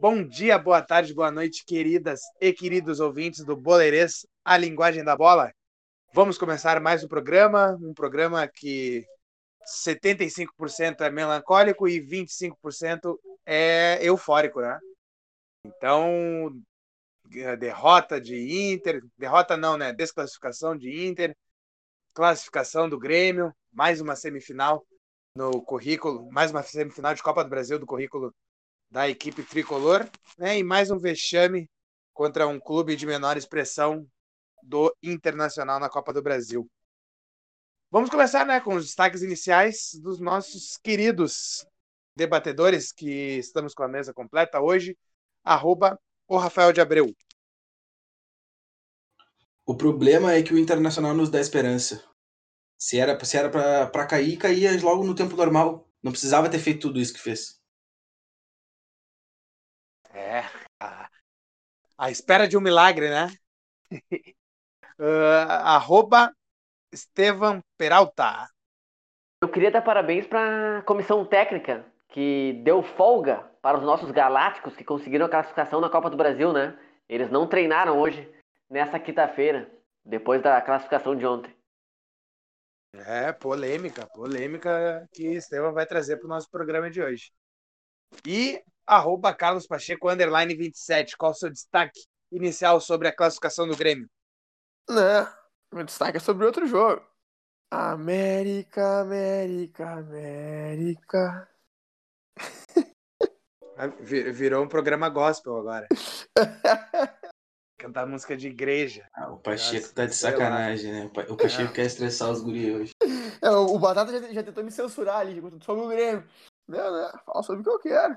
Bom dia, boa tarde, boa noite, queridas e queridos ouvintes do Boleirês, a linguagem da bola. Vamos começar mais um programa, um programa que 75% é melancólico e 25% é eufórico, né? Então, derrota de Inter, derrota não, né? Desclassificação de Inter, classificação do Grêmio, mais uma semifinal no currículo, mais uma semifinal de Copa do Brasil do currículo da equipe tricolor, né? E mais um vexame contra um clube de menor expressão do Internacional na Copa do Brasil. Vamos começar, né, com os destaques iniciais dos nossos queridos debatedores que estamos com a mesa completa hoje. Arroba o Rafael de Abreu. O problema é que o Internacional nos dá esperança. Se era, se era para cair, caía logo no tempo normal. Não precisava ter feito tudo isso que fez. É, a, a espera de um milagre, né? uh, arroba Estevam Peralta. Eu queria dar parabéns para a comissão técnica que deu folga para os nossos galácticos que conseguiram a classificação na Copa do Brasil, né? Eles não treinaram hoje, nessa quinta-feira, depois da classificação de ontem. É, polêmica, polêmica que Estevam vai trazer para o nosso programa de hoje. E arroba Carlos Pacheco, underline 27. Qual o seu destaque inicial sobre a classificação do Grêmio? Né, meu destaque é sobre outro jogo. América, América, América. Virou um programa gospel agora. Cantar música de igreja. Ah, o Pacheco Nossa, tá de sacanagem, né? O Pacheco é. quer estressar os guri hoje. É, o Batata já, já, tentou me censurar ali, sobre o Grêmio. Não, não, fala sobre o que eu quero.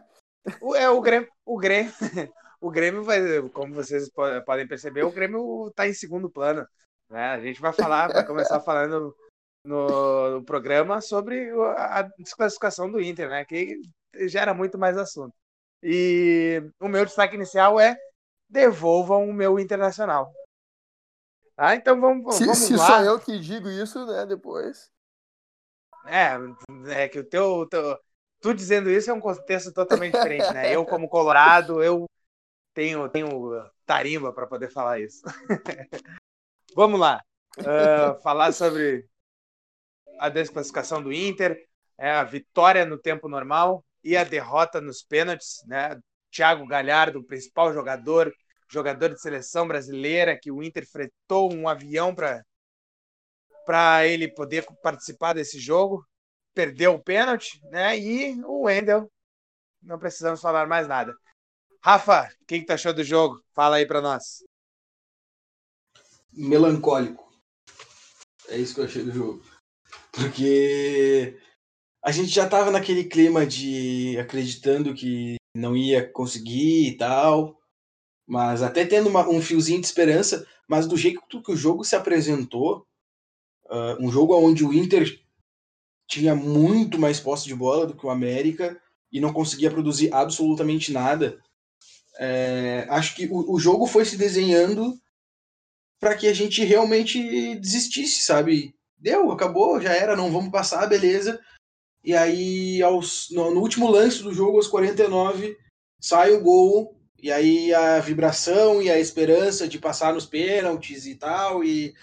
O, é, o Grêmio, o Grêmio, o Grêmio vai, como vocês podem perceber, o Grêmio está em segundo plano. Né? A gente vai falar, vai começar falando no, no, programa sobre a desclassificação do Inter, né? Que gera muito mais assunto. E o meu destaque inicial é devolvam o meu internacional. Tá? Então vamos, se, vamos se lá. Se sou eu que digo isso, né? Depois. É, é que o teu, teu tu dizendo isso é um contexto totalmente diferente, né? Eu, como colorado, eu tenho, tenho tarimba para poder falar isso. Vamos lá. Uh, falar sobre a desclassificação do Inter, é, a vitória no tempo normal e a derrota nos pênaltis, né? Thiago Galhardo, principal jogador, jogador de seleção brasileira, que o Inter fretou um avião para para ele poder participar desse jogo perdeu o pênalti, né? E o Wendel, não precisamos falar mais nada. Rafa, o que, achou do jogo? Fala aí para nós. Melancólico. É isso que eu achei do jogo. Porque a gente já tava naquele clima de acreditando que não ia conseguir e tal, mas até tendo uma, um fiozinho de esperança, mas do jeito que o jogo se apresentou, uh, um jogo onde o Inter tinha muito mais posse de bola do que o América e não conseguia produzir absolutamente nada. É, acho que o, o, jogo foi se desenhando para que a gente realmente desistisse, sabe? Deu, acabou, já era, não vamos passar, beleza. E aí, aos, no, no último lance do jogo, aos 49, sai o gol, e aí a vibração e a esperança de passar nos pênaltis e tal, e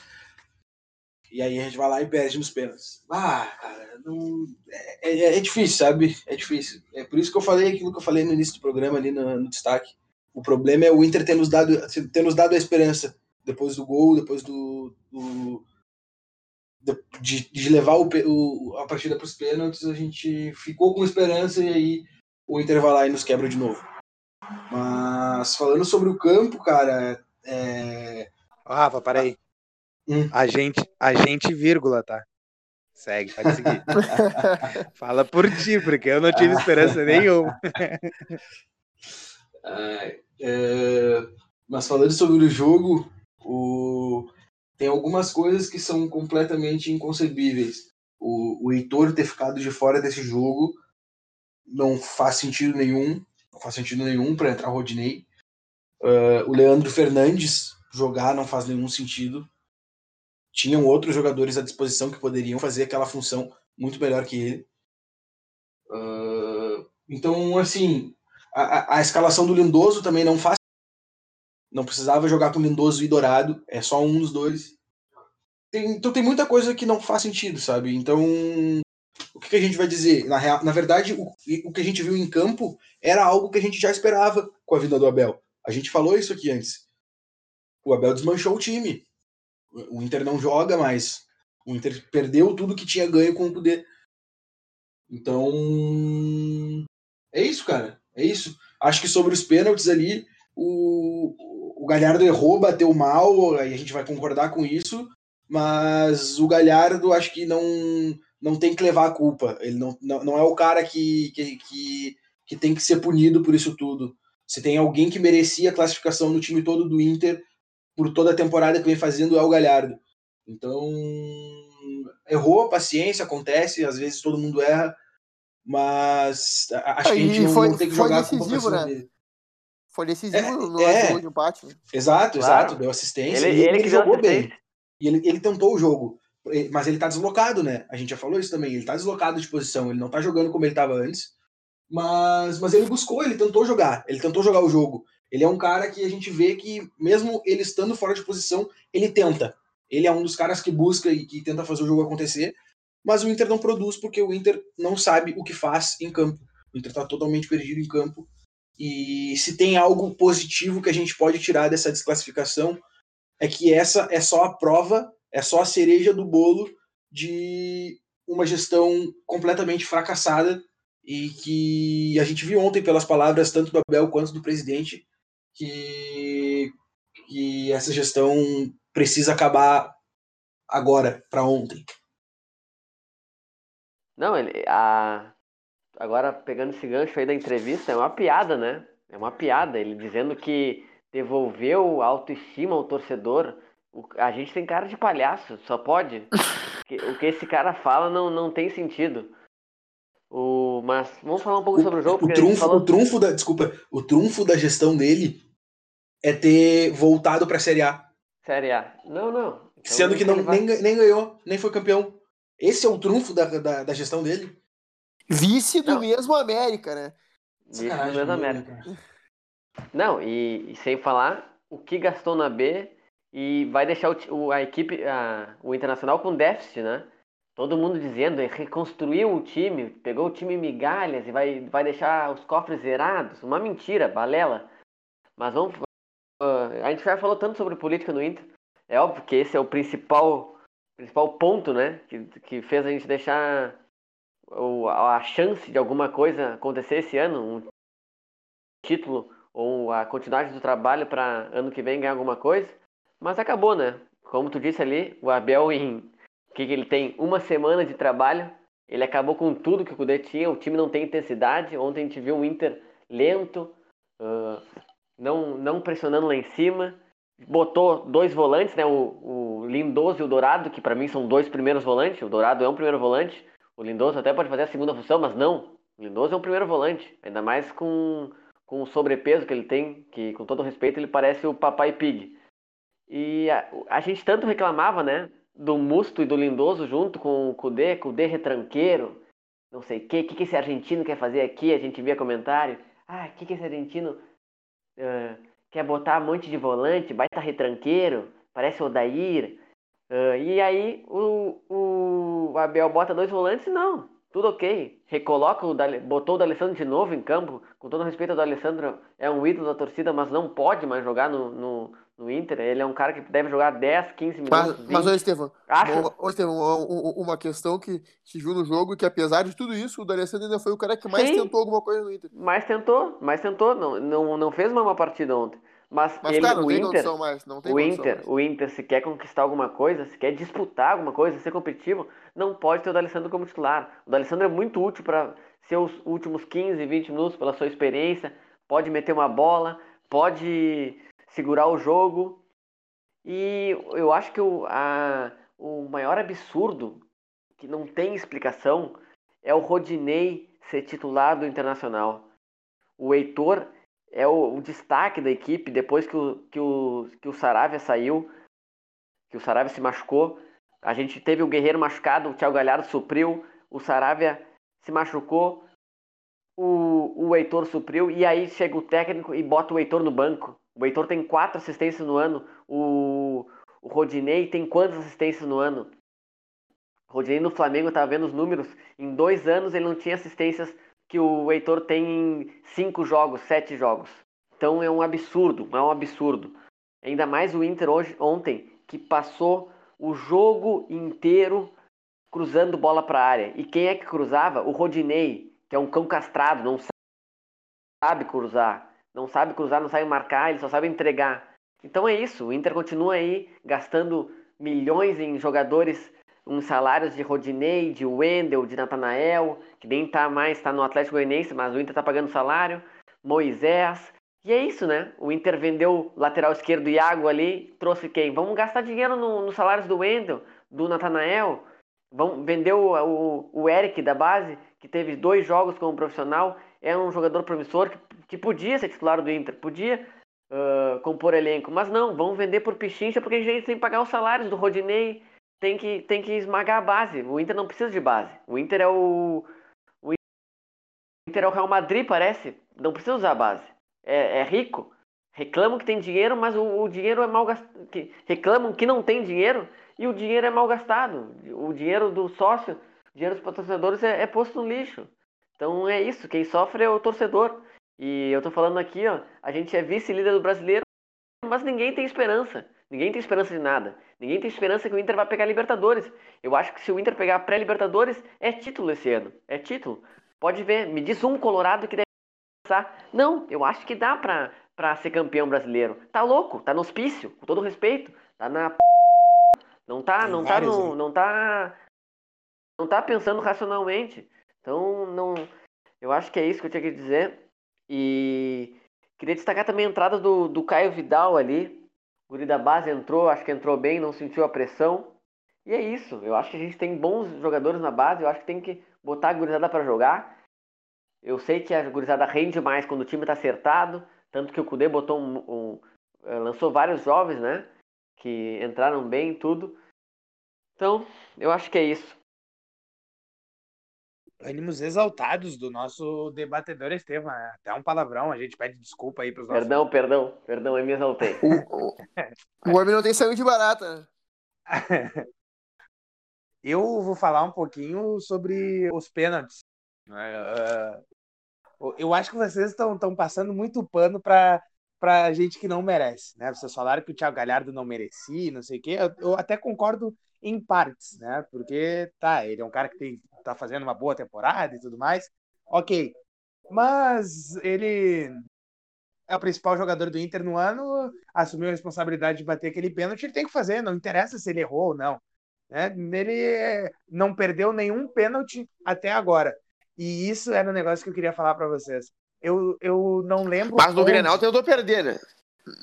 e aí a gente vai lá e perde nos pênaltis. Ah, cara, não... é, é, é, difícil, sabe? É difícil. É por isso que eu falei aquilo que eu falei no início do programa ali no, no destaque. O problema é o Inter ter nos dado, ter nos dado a esperança depois do gol, depois do. do de, de levar o, o, a partida para os pênaltis, a gente ficou com esperança e aí o Inter vai lá e nos quebra de novo. Mas falando sobre o campo, cara. É... Rafa, peraí. Hum. Agente, agente, vírgula, tá? Segue, pode seguir. Fala por ti, porque eu não tive esperança nenhuma. é, mas falando sobre o jogo, o, tem algumas coisas que são completamente inconcebíveis. O, o Heitor ter ficado de fora desse jogo não faz sentido nenhum. Não faz sentido nenhum para entrar o Rodinei. Uh, o Leandro Fernandes jogar não faz nenhum sentido. Tinham outros jogadores à disposição que poderiam fazer aquela função muito melhor que ele. Uh, então, assim, a, a, escalação do Lindoso também não faz. Não precisava jogar com Lindoso e Dourado, é só um dos dois. Tem, então tem muita coisa que não faz sentido, sabe? Então, o que, que a gente vai dizer? Na, real, na verdade, o, o que a gente viu em campo era algo que a gente já esperava com a vida do Abel. A gente falou isso aqui antes. O Abel desmanchou o time. O Inter não joga mais. O Inter perdeu tudo que tinha ganho com o poder. Então. É isso, cara. É isso. Acho que sobre os pênaltis ali, o, o Galhardo errou, bateu mal, aí a gente vai concordar com isso. Mas o Galhardo acho que não, não tem que levar a culpa. Ele não, não, não é o cara que, que, que, que tem que ser punido por isso tudo. Se tem alguém que merecia a classificação no time todo do Inter por toda a temporada que vem fazendo é o Galhardo. Então, errou, paciência, acontece, às vezes todo mundo erra, mas acho que a gente não, foi, não tem que foi jogar decisivo, né? dele. Foi decisivo É, no é. jogo de empate. né? Exato, Claro. exato, deu assistência. Ele, e ele ele jogou bem. E ele, ele tentou o jogo. Mas ele tá deslocado, né? A gente já falou isso também. Ele tá deslocado de posição. Ele não tá jogando como ele tava antes. Mas, mas ele buscou, ele tentou jogar. Ele tentou jogar o jogo. Ele é um cara que a gente vê que, mesmo ele estando fora de posição, ele tenta. Ele é um dos caras que busca e que tenta fazer o jogo acontecer. Mas o Inter não produz porque o Inter não sabe o que faz em campo. O Inter tá totalmente perdido em campo. E se tem algo positivo que a gente pode tirar dessa desclassificação, é que essa é só a prova, é só a cereja do bolo de uma gestão completamente fracassada e que a gente viu ontem pelas palavras tanto do Abel quanto do presidente que, que essa gestão precisa acabar agora, para ontem. Não, ele. A... Agora, pegando esse gancho aí da entrevista, é uma piada, né? É uma piada. Ele dizendo que devolveu a autoestima ao torcedor. O- A gente tem cara de palhaço, só pode. Que- O que esse cara fala não, não tem sentido. O... Mas vamos falar um pouco sobre o jogo, O trunfo, falou. o trunfo da, desculpa, o trunfo da gestão dele é ter voltado para a Série A, Série A. Não, não. Então, sendo que não, nem, nem ganhou, nem foi campeão. Esse é o trunfo da, da, da gestão dele. Vice do Não. mesmo América, né? No Sacanagem, mesmo né, América. Não, e, e sem falar o que gastou na B e vai deixar o, o- a equipe, a- o Internacional com déficit, né? Todo mundo dizendo, "Ele reconstruiu o time, pegou o time em migalhas e vai, vai deixar os cofres zerados. Uma mentira, balela. Mas vamos. ah, a gente já falou tanto sobre política no Inter. É óbvio que esse é o principal, principal ponto, né? Que, que fez a gente deixar o- a chance de alguma coisa acontecer esse ano, um título ou a continuidade do trabalho para ano que vem ganhar alguma coisa, mas acabou, né? Como tu disse ali, o Abel em que, ele tem uma semana de trabalho, ele acabou com tudo que o Cudê tinha, o time não tem intensidade. Ontem a gente viu o Inter lento, ah, não, não pressionando lá em cima. Botou dois volantes, né? O, o Lindoso e o Dourado, que para mim são dois primeiros volantes. O Dourado é um primeiro volante. O Lindoso até pode fazer a segunda função, mas não. O Lindoso é um primeiro volante. Ainda mais com, com o sobrepeso que ele tem, que com todo respeito ele parece o Papai Pig. E a, a gente tanto reclamava, né? Do Musto e do Lindoso junto com o Kudê, Kudê retranqueiro, não sei o que, o que, esse argentino quer fazer aqui? A gente via comentário. Ah, o que, que esse argentino ah, quer botar um monte de volante, baita retranqueiro, parece o Odair. Ah, e aí o, o Abel bota dois volantes, não, tudo ok. Recoloca o Dale- botou o D'Alessandro de novo em campo, com todo respeito ao D'Alessandro, é um ídolo da torcida, mas não pode mais jogar no, no, no Inter. Ele é um cara que deve jogar 10, 15 minutos. Mas, 20. mas Estevão, Acho. Ô, uma- questão que se viu no jogo que apesar de tudo isso, o D'Alessandro ainda foi o cara que mais Sim. tentou alguma coisa no Inter. Mas tentou, mas tentou, não, não, não fez uma má partida ontem. Mas, Mas, ele, cara, o Inter, condição o condição Inter, o Inter, se quer conquistar alguma coisa, se quer disputar alguma coisa, ser competitivo, não pode ter o D'Alessandro como titular. O D'Alessandro é muito útil para seus últimos 15, 20 minutos, pela sua experiência, pode meter uma bola, pode segurar o jogo. E eu acho que o, a, o maior absurdo, que não tem explicação, é o Rodinei ser titular do Internacional. O Heitor é o, o destaque da equipe depois que o, que o, que o Saravia saiu, que o Saravia se machucou. A gente teve o Guerreiro machucado, o Thiago Galhardo supriu, o Saravia se machucou, o, o Heitor supriu, e aí chega o técnico e bota o Heitor no banco. O Heitor tem quatro assistências no ano, o, o Rodinei tem quantas assistências no ano? O Rodinei no Flamengo, estava vendo os números, em dois anos ele não tinha assistências que o Heitor tem em cinco jogos, sete jogos. Então é um absurdo, é um absurdo. Ainda mais o Inter hoje, ontem, que passou o jogo inteiro cruzando bola para a área. E quem é que cruzava? O Rodinei, que é um cão castrado, não sabe cruzar. Não sabe cruzar, não sabe marcar, ele só sabe entregar. Então é isso, o Inter continua aí gastando milhões em jogadores uns salários de Rodinei, de Wendel, de Natanael, que nem tá mais, tá no Atlético Goianiense, mas o Inter tá pagando salário, Moisés. E é isso, né? O Inter vendeu lateral esquerdo Iago ali, trouxe quem? Vamos gastar dinheiro nos no salários do Wendel, do Natanael. Vendeu o, o, Eric da base, que teve dois jogos como profissional, é um jogador promissor que, que podia ser titular do Inter, podia uh, compor elenco, mas não, vamos vender por pichincha porque a gente tem que pagar os salários do Rodinei, tem que, tem que esmagar a base. O Inter não precisa de base. O Inter é o. O Inter é o Real Madrid, parece. Não precisa usar a base. É, é rico. Reclamam que tem dinheiro, mas o, o dinheiro é mal gastado. Reclamam que não tem dinheiro e o dinheiro é mal gastado. O dinheiro do sócio, o dinheiro dos patrocinadores é, é posto no lixo. Então é isso. Quem sofre é o torcedor. E eu tô falando aqui, ó. A gente é vice-líder do brasileiro, mas ninguém tem esperança. Ninguém tem esperança de nada. Ninguém tem esperança que o Inter vai pegar Libertadores. Eu acho que se o Inter pegar pré-Libertadores, é título esse ano. É título. Pode ver, me diz um Colorado que deve passar. Não, eu acho que dá pra, pra ser campeão brasileiro. Tá louco, tá no hospício, com todo respeito. Tá na p... Não tá, não tá no, não tá não tá pensando racionalmente. Então, não eu acho que é isso que eu tinha que dizer. E queria destacar também a entrada do, do Caio Vidal ali, guri da base entrou, acho que entrou bem, não sentiu a pressão. E é isso. Eu acho que a gente tem bons jogadores na base. Eu acho que tem que botar a gurizada para jogar. Eu sei que a gurizada rende mais quando o time está acertado. Tanto que o Kudê botou um, um, eh, lançou vários jovens, né? Que entraram bem e tudo. Então, eu acho que é isso. Ânimos exaltados do nosso debatedor Estevam. É até um palavrão, a gente pede desculpa aí para os nossos. Perdão, perdão, perdão, eu me exaltei. o, o homem não tem sangue de barata. eu vou falar um pouquinho sobre os pênaltis. Uh, eu acho que vocês estão passando muito pano para para gente que não merece, né? Vocês falaram que o Thiago Galhardo não merecia, não sei o quê. Eu, eu, até concordo em partes, né? Porque tá, ele é um cara que tem tá fazendo uma boa temporada e tudo mais. Ok. Mas ele é o principal jogador do Inter no ano, assumiu a responsabilidade de bater aquele pênalti, ele tem que fazer, não interessa se ele errou ou não. Né? Ele não perdeu nenhum pênalti até agora. E isso era um negócio que eu queria falar para vocês. Eu, eu não lembro. Mas no onde... Grenal tentou perder, né?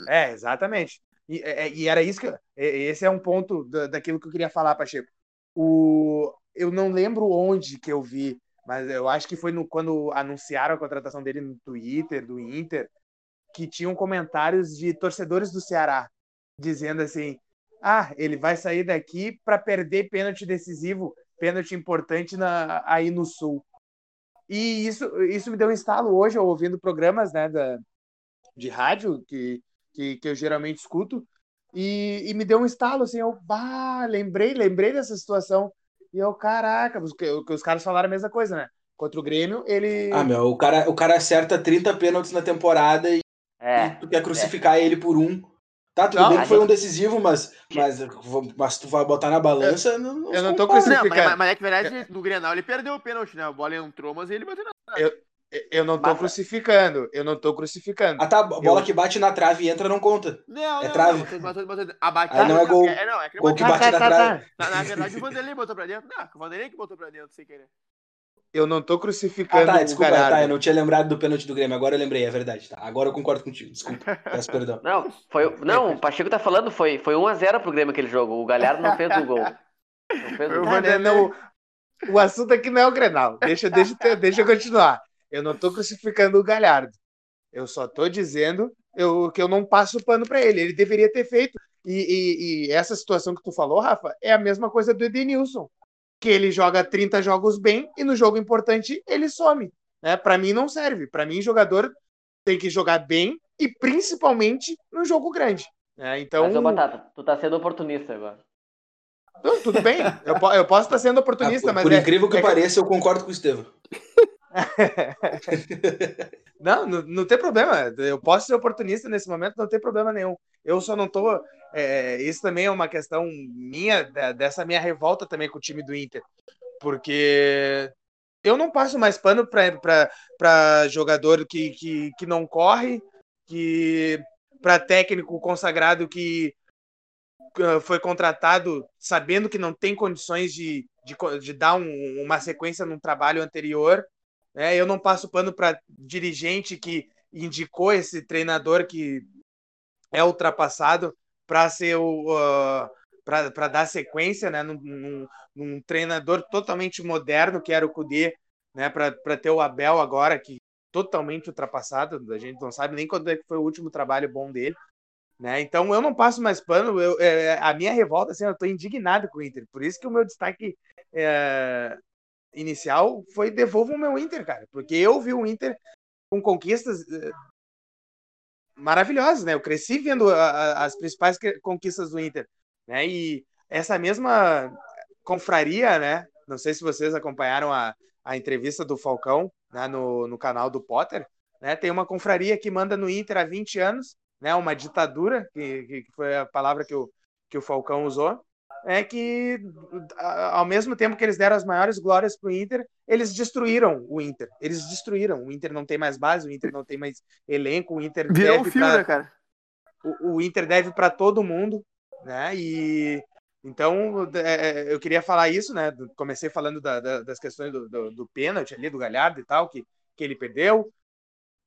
É, exatamente. E, é, e, era isso que. Esse é um ponto daquilo que eu queria falar, Pacheco. O, eu não lembro onde que eu vi, mas eu acho que foi no, quando anunciaram a contratação dele no Twitter, do Inter, que tinham comentários de torcedores do Ceará dizendo assim: ah, ele vai sair daqui para perder pênalti decisivo, pênalti importante na, aí no Sul. E isso, isso me deu um estalo hoje, ouvindo programas né, da, de rádio que, que, que eu geralmente escuto, e, e, me deu um estalo, assim, eu, bah, lembrei, lembrei dessa situação. E eu, caraca, porque os caras falaram a mesma coisa, né? Contra o Grêmio, ele. Ah, meu, o cara, o cara acerta 30 pênaltis na temporada e, é, e tu quer crucificar é. ele por um. Tá, tudo não, bem que foi um decisivo, mas, mas, mas tu vai botar na balança. Eu não, eu não tô crucificando. Não, mas, mas, é que, na verdade, no Grenal ele perdeu o pênalti, né? A bola entrou, mas ele bateu na eu, eu não tô mas, crucificando, eu não tô crucificando. Ah tá, a bola eu... que bate na trave e entra não conta. Não, é não, trave. Não, a bate não é gol. É, não, é que gol que bate tá, na tá, trave. Tá. Na, na, verdade o Vanderlei botou pra dentro. Não, o Vanderlei que botou pra dentro, sem querer. Eu não tô crucificando ah, tá, desculpa, o tá, eu não tinha lembrado do pênalti do Grêmio, agora eu lembrei, é verdade, tá. Agora eu concordo contigo, desculpa, peço perdão. Não, foi, não, o Pacheco tá falando, foi, foi 1x0 pro Grêmio aquele jogo, o Galhardo não fez o gol. Não fez o gol. Não, o assunto aqui não é o Grenal, deixa, deixa, deixa eu continuar. Eu não tô crucificando o Galhardo. Eu só tô dizendo eu, que eu não passo pano para ele. Ele deveria ter feito. E, e, e, essa situação que tu falou, Rafa, é a mesma coisa do Edenilson. Que ele joga 30 jogos bem e no jogo importante ele some. Né? Para mim não serve. Para mim, jogador tem que jogar bem e principalmente no jogo grande. Né? Então... Mas, ô, Batata, tu tá sendo oportunista agora. Não, tudo bem, eu, eu, posso estar sendo oportunista, ah, por, mas. Por é, incrível que é pareça, eu concordo com o Estevam. não, não, não, tem problema. Eu posso ser oportunista nesse momento, não tem problema nenhum. Eu só não tô. É, isso também é uma questão minha, dessa minha revolta também com o time do Inter. Porque eu não passo mais pano para jogador que, que, que não corre, que para técnico consagrado que uh, foi contratado sabendo que não tem condições de, de, de dar um, uma sequência num trabalho anterior. Né? Eu não passo pano para dirigente que indicou esse treinador que é ultrapassado para ser o uh, para dar sequência né, num, num, num, treinador totalmente moderno que era o Cudê, né, para ter o Abel agora, que totalmente ultrapassado, a gente não sabe nem quando é foi o último trabalho bom dele. Né? Então eu não passo mais pano, eu, é, a minha revolta, assim, eu estou indignado com o Inter, por isso que o meu destaque é, inicial foi devolva o meu Inter, cara, porque eu vi o Inter com conquistas é, maravilhosas, né? Eu cresci vendo a, a, as principais conquistas do Inter, né? E essa mesma confraria, né? Não sei se vocês acompanharam a, a entrevista do Falcão né, no, no canal do Potter, né? Tem uma confraria que manda no Inter há 20 anos, né? Uma ditadura, que, que foi a palavra que o, que o Falcão usou, é que ao mesmo tempo que eles deram as maiores glórias para o Inter, eles destruíram o Inter. Eles destruíram. O Inter não tem mais base, o Inter não tem mais elenco, o Inter Virou deve um pra... né, cara? O, o Inter deve para todo mundo, né? E então é, é, eu queria falar isso, né? Comecei falando da, da, das questões do, do, do pênalti ali do Galhardo e tal, que, que ele perdeu,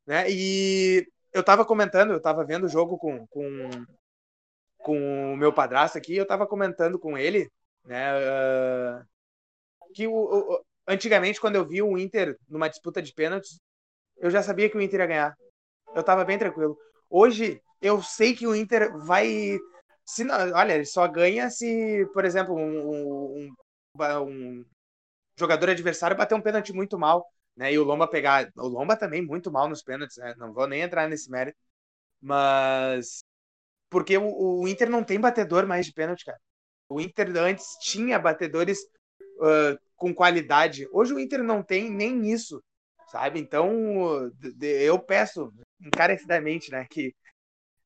né? E eu estava comentando, eu estava vendo o jogo com, com, com o meu padrasto aqui, eu estava comentando com ele, né? Uh, que o, o, antigamente, quando eu vi o Inter numa disputa de pênaltis, eu já sabia que o Inter ia ganhar. Eu estava bem tranquilo. Hoje, eu sei que o Inter vai. Se não, olha, ele só ganha se, por exemplo, um, um, um jogador adversário bater um pênalti muito mal, né? E o Lomba pegar. O Lomba também muito mal nos pênaltis, né? Não vou nem entrar nesse mérito. Mas. Porque o, o Inter não tem batedor mais de pênalti, cara. O Inter antes tinha batedores uh, com qualidade. Hoje o Inter não tem nem isso, sabe? Então eu peço encarecidamente, né, que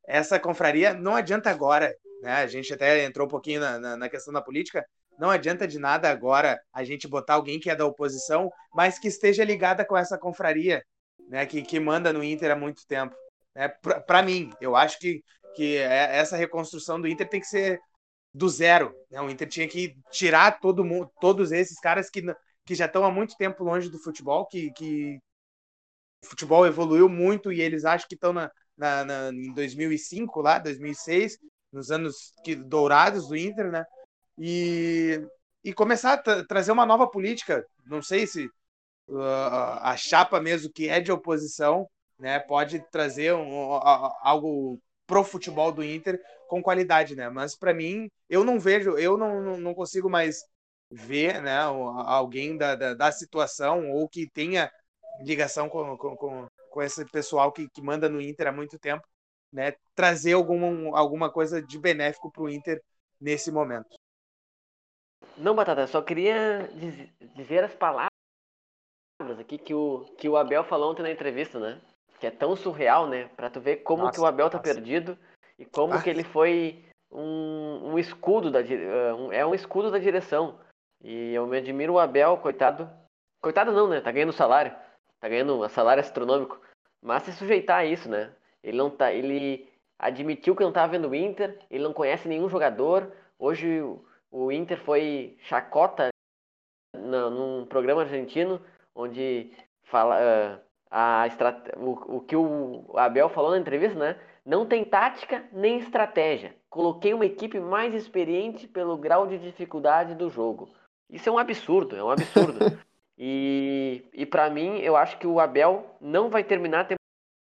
essa confraria não adianta agora, né? A gente até entrou um pouquinho na, na, na questão da política. Não adianta de nada agora a gente botar alguém que é da oposição, mas que esteja ligada com essa confraria, né? Que, que manda no Inter há muito tempo. Né? Para mim, eu acho que, que é, essa reconstrução do Inter tem que ser do zero. Né? O Inter tinha que tirar todo mundo, todos esses caras que, que já estão há muito tempo longe do futebol, que, que o futebol evoluiu muito e eles acham que estão na, na, na, em 2005, lá, 2006, nos anos que, dourados do Inter, né? E, e começar a trazer uma nova política. Não sei se uh, a chapa mesmo que é de oposição né, pode trazer um, algo pro futebol do Inter com qualidade, né? Mas para mim, eu não vejo, eu não, não consigo mais ver, né, alguém da, da, da situação ou que tenha ligação com, com, com esse pessoal que, que manda no Inter há muito tempo, né, trazer algum, alguma coisa de benéfico para o Inter nesse momento. Não, Batata, só queria dizer as palavras aqui que o, que o Abel falou ontem na entrevista, né? Que é tão surreal, né? Para tu ver como nossa, que o Abel tá nossa. perdido e como nossa. que ele foi um, um escudo da eh, um, é um escudo da direção. E eu me admiro o Abel, coitado. Coitado não, né? Tá ganhando salário. Tá ganhando um salário astronômico. Mas se sujeitar a isso, né? Ele não tá. Ele admitiu que não estava vendo o Inter, ele não conhece nenhum jogador. Hoje o Inter foi chacota num programa argentino onde fala uh, a estrat... o, o que o Abel falou na entrevista, né? Não tem tática nem estratégia. Coloquei uma equipe mais experiente pelo grau de dificuldade do jogo. Isso é um absurdo, é um absurdo. e e para mim, eu acho que o Abel não vai terminar a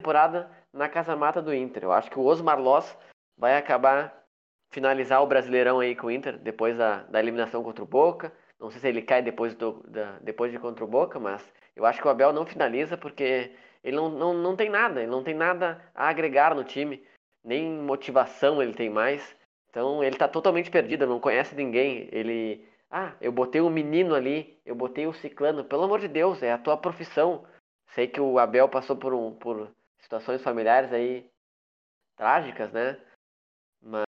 temporada na casa mata do Inter. Eu acho que o Osmar Loss vai acabar finalizar o Brasileirão aí com o Inter depois da, da eliminação contra o Boca. Não sei se ele cai depois, do, da, depois de contra o Boca, mas eu acho que o Abel não finaliza porque ele não, não, não tem nada, ele não tem nada a agregar no time, nem motivação ele tem mais. Então ele está totalmente perdido, não conhece ninguém. Ele, ah, eu botei um menino ali, eu botei o um ciclano. Pelo amor de Deus, é a tua profissão. Sei que o Abel passou por, um, por situações familiares aí trágicas, né? Mas,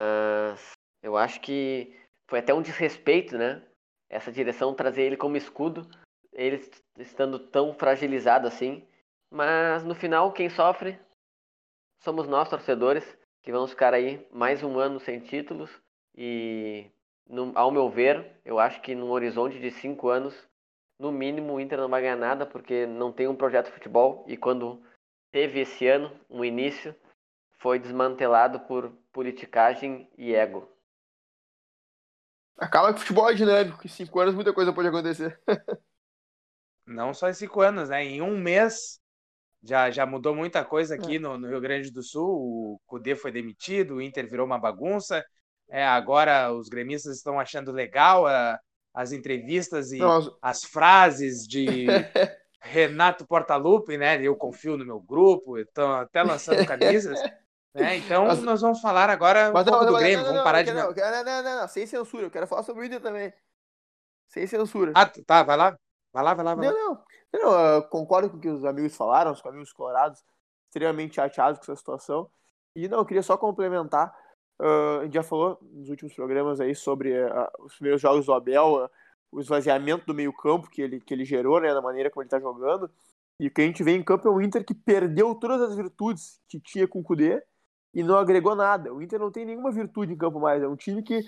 mas eu acho que foi até um desrespeito, né? Essa direção trazer ele como escudo, ele estando tão fragilizado assim. Mas no final, quem sofre somos nós, torcedores, que vamos ficar aí mais um ano sem títulos. E, no, ao meu ver, eu acho que num horizonte de cinco anos, no mínimo, o Inter não vai ganhar nada, porque não tem um projeto de futebol. E quando teve esse ano, um início, foi desmantelado por politicagem e ego. Acaba que o futebol é dinâmico, em cinco anos muita coisa pode acontecer. Não só em cinco anos, né? Em um mês já, já mudou muita coisa aqui é. no, no, Rio Grande do Sul. O Cudê foi demitido, o Inter virou uma bagunça. É, agora os gremistas estão achando legal a, as entrevistas e Nossa. as frases de Renato Portaluppi, né? Eu confio no meu grupo, estão até lançando camisas. É, então mas, nós vamos falar agora um pouco não, do não, Grêmio. Não, vamos parar de. Não, não, não, não, sem censura. Eu quero falar sobre o Inter também. Sem censura. Ah, tá, vai lá. Vai lá, vai lá, vai não, lá. Não, não. concordo com o que os amigos falaram, os amigos colorados, extremamente chateados com essa situação. E não, eu queria só complementar. Uh, a gente já falou nos últimos programas aí sobre uh, os primeiros jogos do Abel, uh, o esvaziamento do meio-campo que ele, que ele gerou, né, da maneira como ele está jogando. E o que a gente vê em campo é um Inter que perdeu todas as virtudes que tinha com o Kudê e não agregou nada. O Inter não tem nenhuma virtude em campo mais. É um time que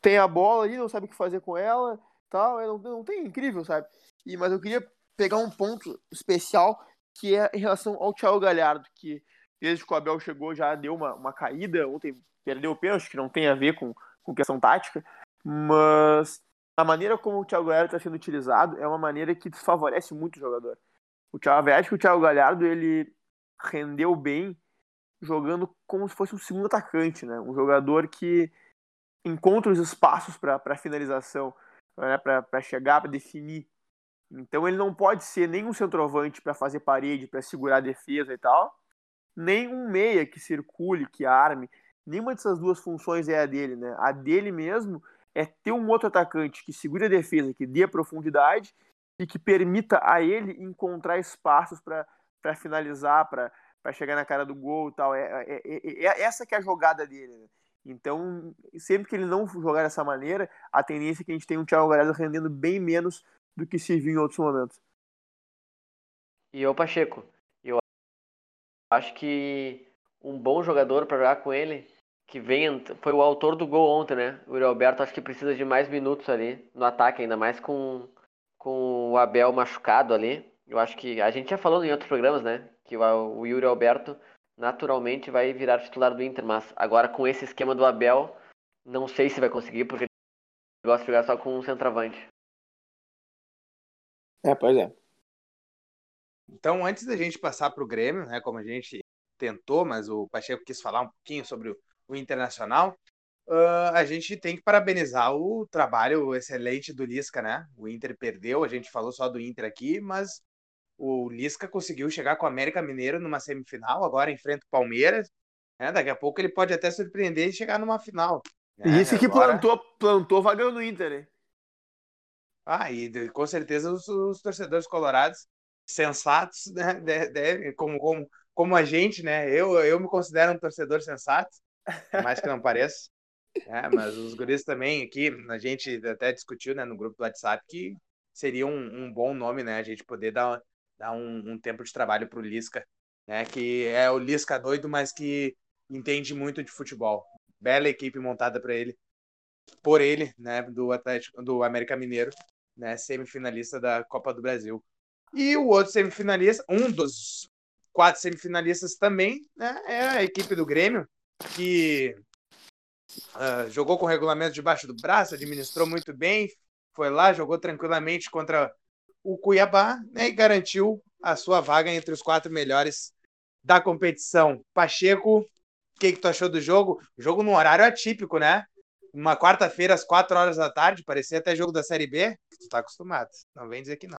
tem a bola ali, não sabe o que fazer com ela, tal. É, não, não tem incrível, sabe? E, mas eu queria pegar um ponto especial que é em relação ao Thiago Galhardo, que desde que o Abel chegou já deu uma, uma caída. Ontem perdeu o pênalti, que não tem a ver com, com questão tática, mas a maneira como o Thiago Galhardo está sendo utilizado é uma maneira que desfavorece muito o jogador. O Thiago, a verdade é que o Thiago Galhardo ele rendeu bem jogando como se fosse um segundo atacante, né? Um jogador que encontra os espaços para finalização, né? para chegar, para definir. Então ele não pode ser nem um centroavante para fazer parede, para segurar a defesa e tal, nem um meia que circule, que arme. Nenhuma dessas duas funções é a dele, né? A dele mesmo é ter um outro atacante que segure a defesa, que dê a profundidade e que permita a ele encontrar espaços para finalizar, para para chegar na cara do gol e tal. É, é, é, é, essa que é a jogada dele. Né? Então, sempre que ele não jogar dessa maneira, a tendência é que a gente tem um Thiago Galhardo rendendo bem menos do que se viu em outros momentos. E o Pacheco, eu acho que um bom jogador para jogar com ele, que vem, foi o autor do gol ontem, né? O Alberto acho que precisa de mais minutos ali no ataque, ainda mais com, com o Abel machucado ali. Eu acho que a gente já falou em outros programas, né? Que o Yuri Alberto naturalmente vai virar titular do Inter, mas agora com esse esquema do Abel, não sei se vai conseguir, porque ele gosta de jogar só com um centroavante. É, pois é. Então, antes da gente passar para o Grêmio, né, como a gente tentou, mas o Pacheco quis falar um pouquinho sobre o, o Internacional, uh, a gente tem que parabenizar o trabalho excelente do Lisca, né? O Inter perdeu, a gente falou só do Inter aqui, mas o Lisca conseguiu chegar com o América Mineiro numa semifinal, agora enfrenta o Palmeiras. Né? Daqui a pouco ele pode até surpreender e chegar numa final. Né? Isso que agora... plantou, plantou vagão no Inter, hein? Ah, e com certeza os, os torcedores colorados sensatos, né? Deve, como, como, como a gente, né? Eu, eu me considero um torcedor sensato, mais que não pareça. É, mas os guris também aqui, a gente até discutiu né, no grupo do WhatsApp que seria um, um bom nome, né? A gente poder dar, dar um, um tempo de trabalho para o Lisca, né? Que é o Lisca doido, mas que entende muito de futebol. Bela equipe montada para ele, por ele, né? Do Atlético, do América Mineiro, né? Semifinalista da Copa do Brasil. E o outro semifinalista, um dos quatro semifinalistas também, né? É a equipe do Grêmio, que uh, jogou com o regulamento debaixo do braço, administrou muito bem, foi lá, jogou tranquilamente contra o Cuiabá né, e garantiu a sua vaga entre os quatro melhores da competição. Pacheco, o que, que tu achou do jogo? Jogo num horário atípico, né? Uma quarta-feira às quatro horas da tarde, parecia até jogo da Série B. Tu tá acostumado, não vem dizer que não.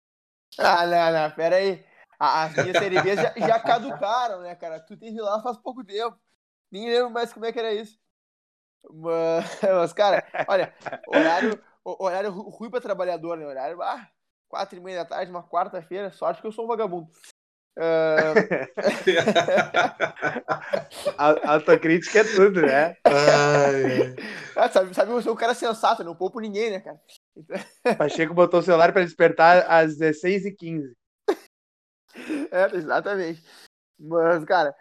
Ah, não, não, pera aí. As minhas Série B já, já caducaram, né, cara? Tu teve lá faz pouco tempo. Nem lembro mais como é que era isso. Mas, mas cara, olha, horário, horário ruim pra trabalhador, né? Horário, ah, quatro e meia da tarde, uma quarta-feira, sorte que eu sou um vagabundo. Uh... Autocrítica é tudo, né? ah, sabe, sabe, eu sou um cara sensato, não poupo ninguém, né, cara? Pacheco botou o celular para despertar às 16h15. É, exatamente. Mas, cara,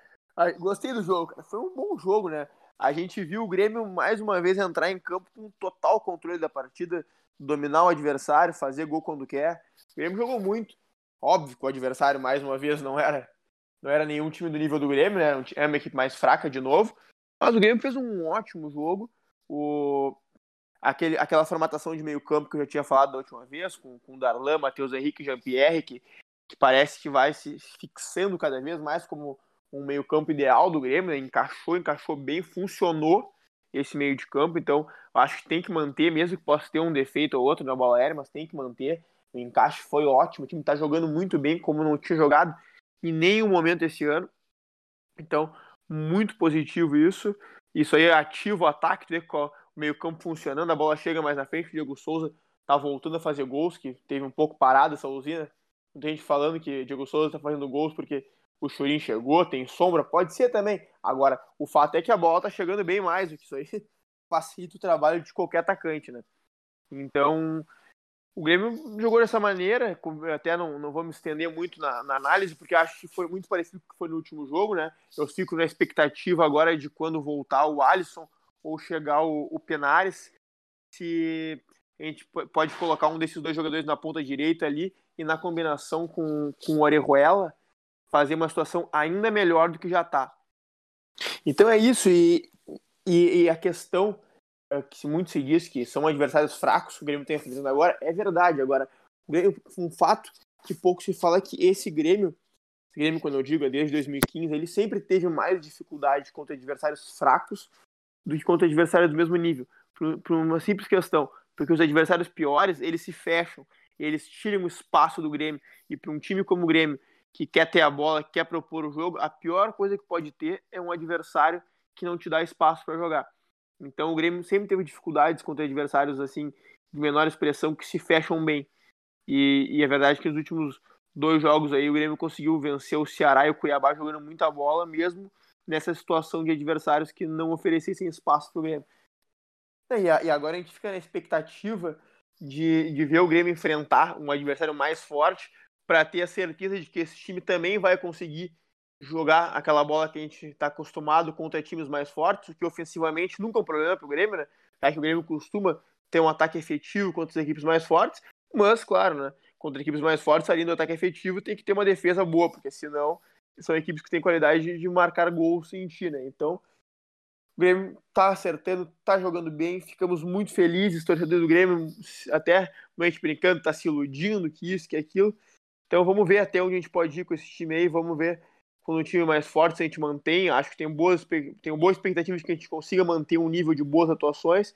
gostei do jogo, cara. Foi um bom jogo, né? A gente viu o Grêmio mais uma vez entrar em campo com total controle da partida, dominar o adversário, fazer gol quando quer. O Grêmio jogou muito. Óbvio que o adversário, mais uma vez, não era, não era nenhum time do nível do Grêmio, né? Era uma equipe mais fraca de novo. Mas o Grêmio fez um ótimo jogo. O, aquele, aquela formatação de meio campo que eu já tinha falado da última vez, com, com Darlan, Matheus Henrique Jean-Pierre, que, que parece que vai se fixando cada vez mais como um meio campo ideal do Grêmio, né? encaixou, encaixou bem, funcionou esse meio de campo, então acho que tem que manter, mesmo que possa ter um defeito ou outro na bola aérea, mas tem que manter. O encaixe foi ótimo, o time está jogando muito bem, como não tinha jogado em nenhum momento esse ano. Então, muito positivo isso. Isso aí ativa o ataque, vê o meio campo funcionando, a bola chega mais na frente, o Diego Souza tá voltando a fazer gols, que teve um pouco parado essa usina. Muita gente falando que Diego Souza está fazendo gols porque o Churin chegou, tem sombra, pode ser também. Agora, o fato é que a bola tá chegando bem mais, o que isso aí facilita o trabalho de qualquer atacante, né? Então, o Grêmio jogou dessa maneira, até não, não vou me estender muito na, na, análise, porque acho que foi muito parecido com o que foi no último jogo, né? Eu fico na expectativa agora de quando voltar o Alisson ou chegar o, o Penares, se a gente pode colocar um desses dois jogadores na ponta direita ali e na combinação com, com o Orejuela fazer uma situação ainda melhor do que já está. Então é isso, e, e, e a questão é, que muito se diz que são adversários fracos que o Grêmio tem enfrentando agora, é verdade. Agora, um fato que pouco se fala é que esse Grêmio, esse Grêmio, quando eu digo, é desde 2015, ele sempre teve mais dificuldade contra adversários fracos do que contra adversários do mesmo nível. Por, por uma simples questão, porque os adversários piores, eles se fecham, eles tiram o espaço do Grêmio. E para um time como o Grêmio, que quer ter a bola, que quer propor o jogo, a pior coisa que pode ter é um adversário que não te dá espaço para jogar. Então o Grêmio sempre teve dificuldades contra adversários assim de menor expressão que se fecham bem. E, e é verdade que nos últimos dois jogos aí o Grêmio conseguiu vencer o Ceará e o Cuiabá jogando muita bola, mesmo nessa situação de adversários que não oferecessem espaço para o Grêmio. É, e, agora a gente fica na expectativa de, de ver o Grêmio enfrentar um adversário mais forte para ter a certeza de que esse time também vai conseguir jogar aquela bola que a gente está acostumado contra times mais fortes, o que ofensivamente nunca é um problema para o Grêmio, né? Já que o Grêmio costuma ter um ataque efetivo contra as equipes mais fortes, mas, claro, né? Contra equipes mais fortes, além do ataque efetivo, tem que ter uma defesa boa, porque senão são equipes que têm qualidade de marcar gols sem ti, né? Então, o Grêmio tá acertando, tá jogando bem, ficamos muito felizes, torcedores do Grêmio, até a gente brincando, tá se iludindo que isso, que aquilo. Então vamos ver até onde a gente pode ir com esse time aí, vamos ver quando um time mais forte, a gente mantém. Acho que tem boas, tem boas expectativas de que a gente consiga manter um nível de boas atuações.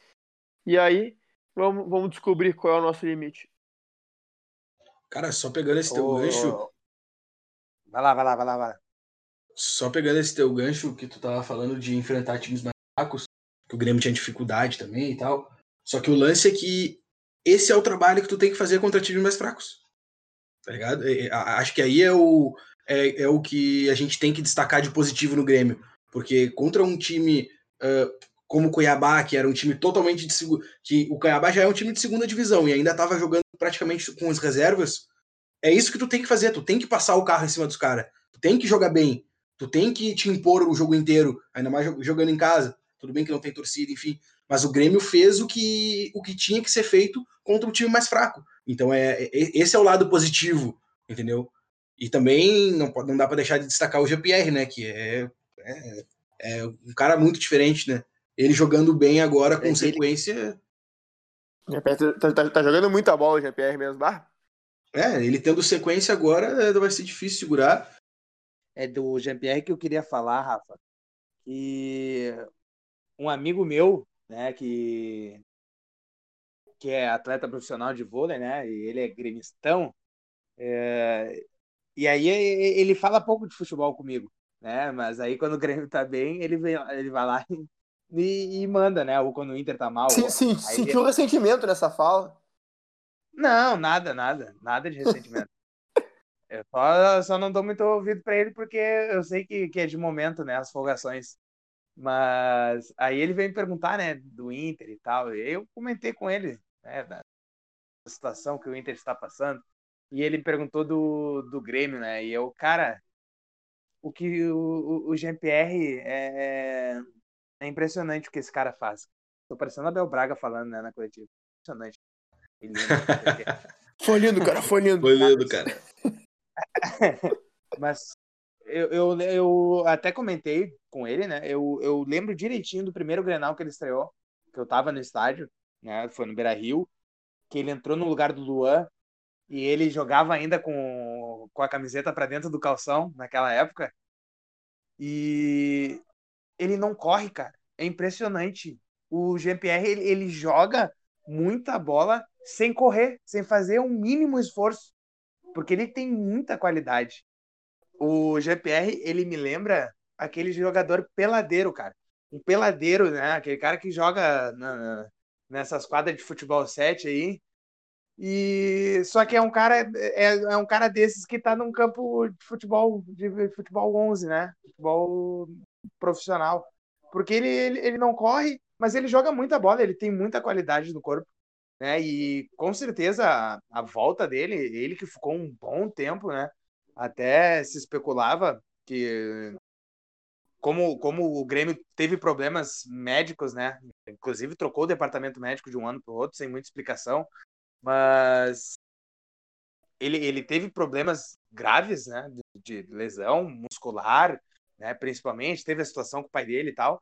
E aí, vamos, vamos descobrir qual é o nosso limite. Cara, só pegando esse teu oh. gancho. Vai lá, vai lá, vai lá, vai lá. Só pegando esse teu gancho que tu tava falando de enfrentar times mais fracos, que o Grêmio tinha dificuldade também e tal. Só que o lance é que esse é o trabalho que tu tem que fazer contra times mais fracos. Tá ligado? Acho que aí é o, é, é o que a gente tem que destacar de positivo no Grêmio. Porque contra um time uh, como o Cuiabá, que era um time totalmente de segunda. que O Cuiabá já é um time de segunda divisão e ainda estava jogando praticamente com as reservas. É isso que tu tem que fazer, tu tem que passar o carro em cima dos caras. Tu tem que jogar bem. Tu tem que te impor o jogo inteiro, ainda mais jogando em casa. Tudo bem que não tem torcida, enfim. Mas o Grêmio fez o que, o que tinha que ser feito contra um time mais fraco. Então é, é esse é o lado positivo, entendeu? E também não, não dá para deixar de destacar o GPR, né? Que é, é, é, um cara muito diferente, né? Ele jogando bem agora com é, sequência. Ele... Tá, tá, tá, jogando muita bola o GPR mesmo, bah? É, ele tendo sequência agora é, vai ser difícil segurar. É do Jean-Pierre que eu queria falar, Rafa. E um amigo meu, né, que que é atleta profissional de vôlei, né, e ele é gremistão, é, e aí ele fala pouco de futebol comigo, né, mas aí quando o Grêmio tá bem, ele, vem, ele vai lá e, e manda, né, ou quando o Inter tá mal. Sim, sim, sentiu ele... ressentimento nessa fala. Não, nada, nada, nada de ressentimento. eu só, só não dou muito ouvido para ele porque eu sei que, que é de momento, né, as folgações. Mas aí ele veio me perguntar, né, do Inter e tal. E eu comentei com ele, né, da situação que o Inter está passando. E ele me perguntou do, do Grêmio, né? E eu, cara, o que o, o, Jean-Pierre é, é impressionante o que esse cara faz. Tô parecendo a Bel Braga falando, né, na coletiva. Impressionante. foi lindo, cara, foi lindo. Foi lindo, cara. Mas eu, eu, eu até comentei com ele, né? Eu, eu lembro direitinho do primeiro Grenal que ele estreou, que eu tava no estádio, né? Foi no Beira Rio, que ele entrou no lugar do Luan e ele jogava ainda com, com a camiseta para dentro do calção naquela época. E ele não corre, cara. É impressionante. O GPR ele, ele joga muita bola sem correr, sem fazer um mínimo esforço, porque ele tem muita qualidade o GPR, ele me lembra aquele jogador peladeiro, cara. Um peladeiro, né? Aquele cara que joga na, nessas quadras de futebol 7 aí. E só que é um cara é, é um cara desses que tá num campo de futebol de futebol 11, né? Futebol profissional. Porque ele, ele, ele não corre, mas ele joga muita bola, ele tem muita qualidade no corpo. Né? E com certeza a, a volta dele, ele que ficou um bom tempo, né? Até se especulava que como, como o Grêmio teve problemas médicos, né? Inclusive trocou o departamento médico de um ano para o outro sem muita explicação, mas ele, ele teve problemas graves, né? De, de lesão muscular, né? Principalmente teve a situação com o pai dele e tal.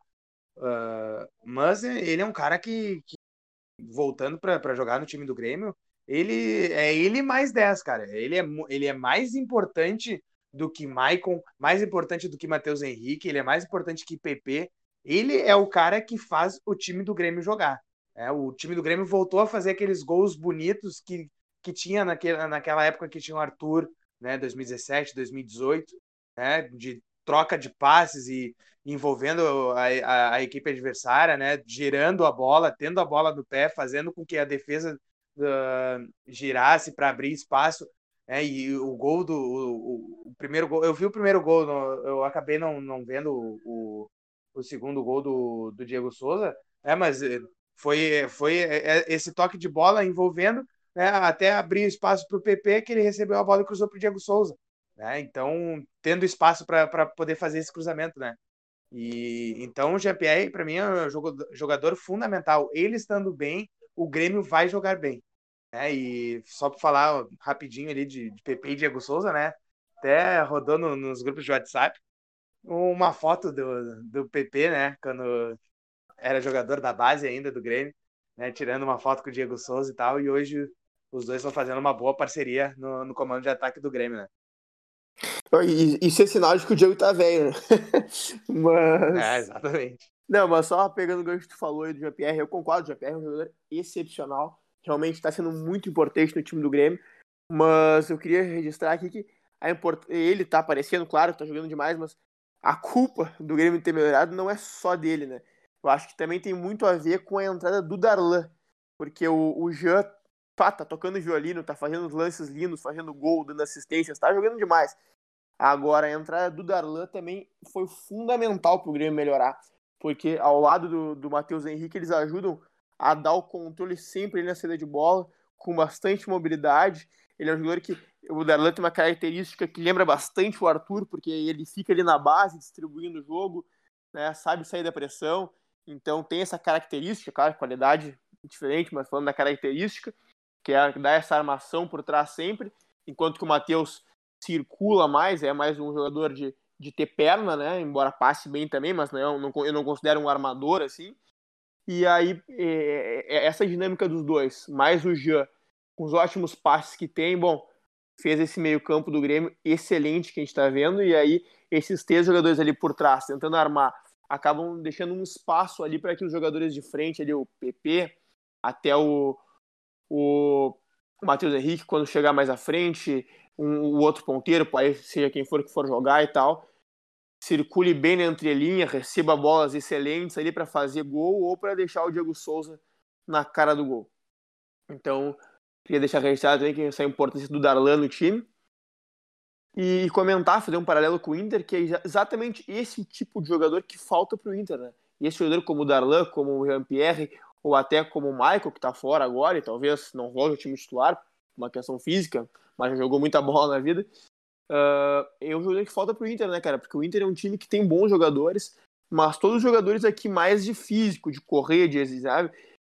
Uh, mas ele é um cara que, que voltando para jogar no time do Grêmio, ele é ele mais 10, cara. Ele é, ele é mais importante do que Maicon, mais importante do que Matheus Henrique, ele é mais importante que PP. Ele é o cara que faz o time do Grêmio jogar. É, o time do Grêmio voltou a fazer aqueles gols bonitos que, que tinha naquele, naquela época que tinha o Arthur, né, 2017, 2018, né, de troca de passes e envolvendo a, a, a equipe adversária, né, girando a bola, tendo a bola no pé, fazendo com que a defesa uh, girasse para abrir espaço. Né? E o gol do. O, o, primeiro gol. Eu vi o primeiro gol, eu acabei não, não vendo o, o segundo gol do, do Diego Souza, né? mas eh, foi, foi eh, eh, esse toque de bola envolvendo né? até abrir espaço para o PP, que ele recebeu a bola e cruzou para o Diego Souza. Né? Então, tendo espaço para poder fazer esse cruzamento, né? E então o GPR para mim é um jogador fundamental. Ele estando bem, o Grêmio vai jogar bem. Né? E só para falar rapidinho ali de, de PP e Diego Souza, né? Até rodando nos grupos de WhatsApp, uma foto do, do PP, né? Quando era jogador da base ainda do Grêmio, né? Tirando uma foto com o Diego Souza e tal. E hoje os dois estão fazendo uma boa parceria no, no comando de ataque do Grêmio, né? Isso é sinal de que o Diego tá velho, né? Mas... É, exatamente. Não, mas só pegando o gancho que tu falou aí do Jean-Pierre, eu concordo, o Jean-Pierre é um jogador excepcional, realmente está sendo muito importante no time do Grêmio, mas eu queria registrar aqui que import... ele tá aparecendo, claro, tá jogando demais, mas a culpa do Grêmio ter melhorado não é só dele, né? Eu acho que também tem muito a ver com a entrada do Darlan, porque o, o Jean pá, tá tocando violino, tá fazendo lances lindos, fazendo gol, dando assistências, tá jogando demais. Agora, a entrada do Darlan também foi fundamental pro Grêmio melhorar porque ao lado do, do Matheus Henrique eles ajudam a dar o controle sempre na saída de bola, com bastante mobilidade. Ele é um jogador que o Darlan tem uma característica que lembra bastante o Arthur, porque ele fica ali na base distribuindo o jogo, né, sabe sair da pressão, então tem essa característica, claro, qualidade diferente, mas falando da característica, que é dar essa armação por trás sempre, enquanto que o Matheus circula mais, é mais um jogador de, de ter perna, né? Embora passe bem também, mas não, é não, eu não considero um armador assim. E aí, é, é essa dinâmica dos dois, mais o Jean, com os ótimos passes que tem, bom, fez esse meio-campo do Grêmio excelente que a gente está vendo, e aí esses três jogadores ali por trás, tentando armar, acabam deixando um espaço ali para que os jogadores de frente, ali, o PP, até o, o Matheus Henrique, quando chegar mais à frente, um, o outro ponteiro, aí seja quem for que for jogar e tal, circule bem na entrelinha, receba bolas excelentes ali para fazer gol ou para deixar o Diego Souza na cara do gol. Então, queria deixar registrado também que essa é importância do Darlan no time. E comentar, fazer um paralelo com o Inter, que é exatamente esse tipo de jogador que falta para o Inter, né? E esse jogador como o Darlan, como o Jean-Pierre, ou até como o Michael, que está fora agora e talvez não volte ao time titular, uma questão física, mas já jogou muita bola na vida. Uh, é um que falta pro Inter, né, cara? Porque o Inter é um time que tem bons jogadores, mas todos os jogadores aqui mais de físico, de correr, de sabe?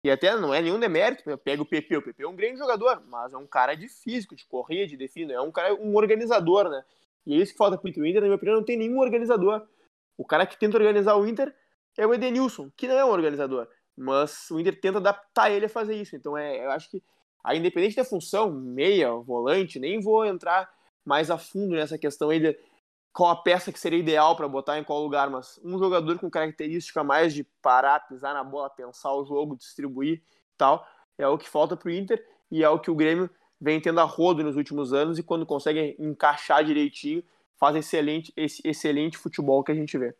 E até não é nenhum demérito, pega o PP, o PP é um grande jogador, mas é um cara de físico, de correr, de defino, é um cara, um organizador, né? E é isso que falta pro Inter, na minha opinião, não tem nenhum organizador. O cara que tenta organizar o Inter é o Edenilson, que não é um organizador. Mas o Inter tenta adaptar ele a fazer isso. Então é, eu acho que, a independente da função, meia, volante, nem vou entrar mais a fundo nessa questão aí de qual a peça que seria ideal para botar em qual lugar, mas um jogador com característica mais de parar, pisar na bola, pensar o jogo, distribuir tal, é o que falta para o Inter e é o que o Grêmio vem tendo a rodo nos últimos anos e quando consegue encaixar direitinho, faz excelente, esse excelente futebol que a gente vê.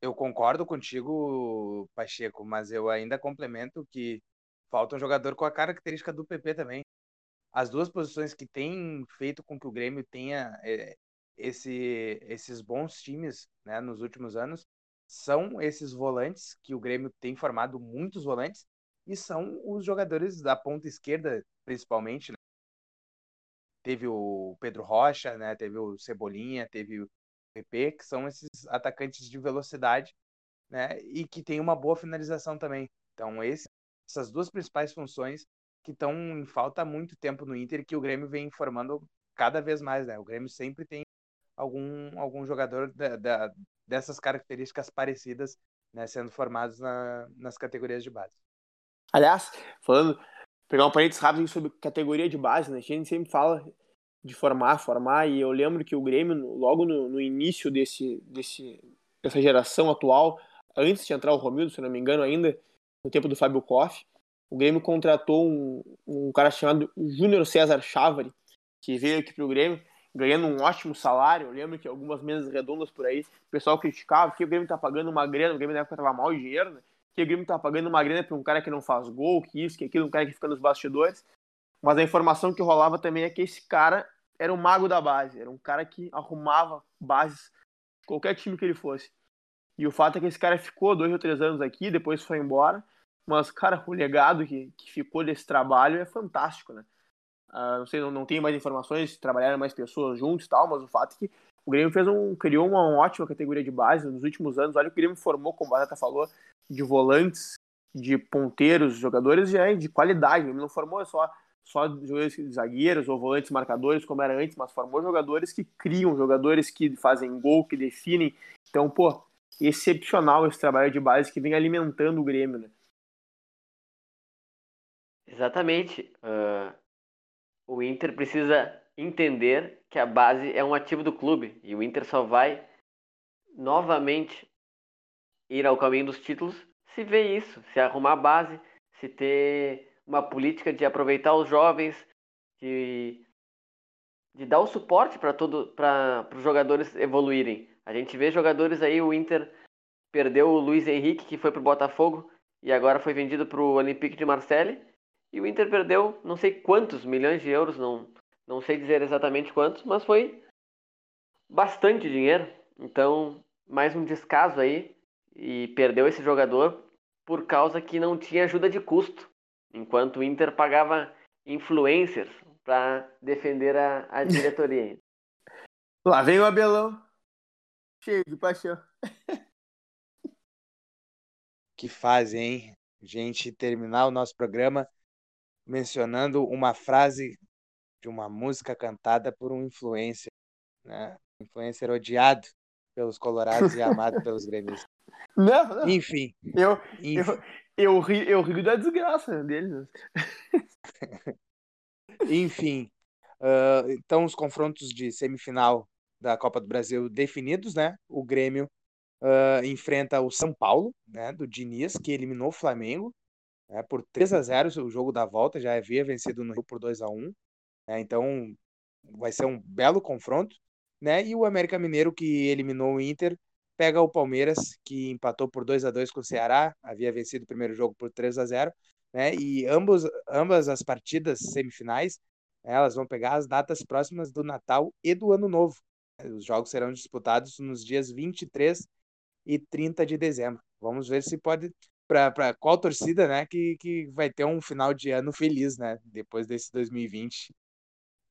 Eu concordo contigo, Pacheco, mas eu ainda complemento que falta um jogador com a característica do PP também. As duas posições que têm feito com que o Grêmio tenha é, esse, esses bons times né, nos últimos anos são esses volantes, que o Grêmio tem formado muitos volantes, e são os jogadores da ponta esquerda, principalmente. Né? Teve o Pedro Rocha, né? teve o Cebolinha, teve o PP, que são esses atacantes de velocidade, né? E que tem uma boa finalização também. Então, esse, essas duas principais funções que estão em falta há muito tempo no Inter que o Grêmio vem formando cada vez mais, né? O Grêmio sempre tem algum, algum jogador da, da, dessas características parecidas né, sendo formados na, nas categorias de base. Aliás, falando, pegar um parênteses rápido sobre categoria de base, né? A gente sempre fala de formar, formar, e eu lembro que o Grêmio, logo no, no início desse, desse, dessa geração atual, antes de entrar o Romildo, se não me engano, ainda, no tempo do Fábio Koff, o Grêmio contratou um, um cara chamado Júnior César Chávari, que veio aqui para o Grêmio, ganhando um ótimo salário. Eu lembro que algumas mesas redondas por aí, o pessoal criticava que o Grêmio está pagando uma grana, o Grêmio na época estava mal de dinheiro, né? que o Grêmio está pagando uma grana para um cara que não faz gol, que isso, que aquilo, um cara que fica nos bastidores. Mas a informação que rolava também é que esse cara era um mago da base, era um cara que arrumava bases qualquer time que ele fosse. E o fato é que esse cara ficou dois ou três anos aqui, depois foi embora. Mas, cara, o legado que, que ficou desse trabalho é fantástico, né? Uh, não sei, não, não tenho mais informações, trabalharam mais pessoas juntos e tal, mas o fato é que o Grêmio fez um, criou uma, uma ótima categoria de base nos últimos anos. Olha o Grêmio formou, como o Barata falou, de volantes, de ponteiros, jogadores de, de qualidade. Ele não formou só só jogadores zagueiros ou volantes marcadores, como era antes, mas formou jogadores que criam, jogadores que fazem gol, que definem. Então, pô, excepcional esse trabalho de base que vem alimentando o Grêmio, né? Exatamente. Uh, o Inter precisa entender que a base é um ativo do clube e o Inter só vai novamente ir ao caminho dos títulos se ver isso, se arrumar a base, se ter uma política de aproveitar os jovens, de, de dar o suporte para todo para os jogadores evoluírem. A gente vê jogadores aí, o Inter perdeu o Luiz Henrique, que foi para o Botafogo, e agora foi vendido para o Olympique de Marseille. E o Inter perdeu não sei quantos milhões de euros, não, não sei dizer exatamente quantos, mas foi bastante dinheiro. Então, mais um descaso aí. E perdeu esse jogador por causa que não tinha ajuda de custo enquanto o Inter pagava influencers para defender a, a diretoria. Lá vem o Abelão, cheio de paixão. Que fase, hein? Gente, terminar o nosso programa mencionando uma frase de uma música cantada por um influencer, né? Influencer odiado pelos colorados e amado pelos gremistas. Não, não. Enfim. Eu, enfim. eu, eu, ri, eu rio da desgraça deles. Enfim, Uh, então, os confrontos de semifinal da Copa do Brasil definidos, né? O Grêmio uh, enfrenta o São Paulo, né? Do Diniz, que eliminou o Flamengo né, por 3 a 0 o jogo da volta, já havia vencido no Rio por 2 a 1 né, Então, vai ser um belo confronto. Né? E o América Mineiro, que eliminou o Inter, pega o Palmeiras, que empatou por 2 a 2 com o Ceará, havia vencido o primeiro jogo por 3 a 0 né? E ambos, ambas as partidas semifinais, elas vão pegar as datas próximas do Natal e do Ano Novo. Os jogos serão disputados nos dias 23 e 30 de dezembro. Vamos ver se pode para qual torcida, né, que, que vai ter um final de ano feliz, né, depois desse 2020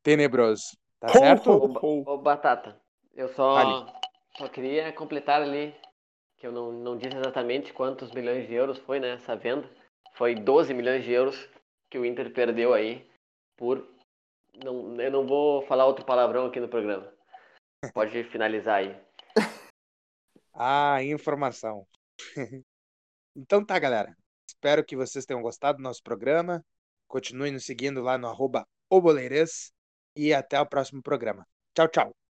tenebroso. Tá certo? Ô, Batata, eu só, só queria completar ali que eu não, não disse exatamente quantos milhões de euros foi né, essa venda. Foi 12 milhões de euros que o Inter perdeu aí por. Não, eu não vou falar outro palavrão aqui no programa. Pode finalizar aí. Ah, informação. então tá, galera. Espero que vocês tenham gostado do nosso programa. Continue nos seguindo lá no arroba e até o próximo programa. Tchau, tchau.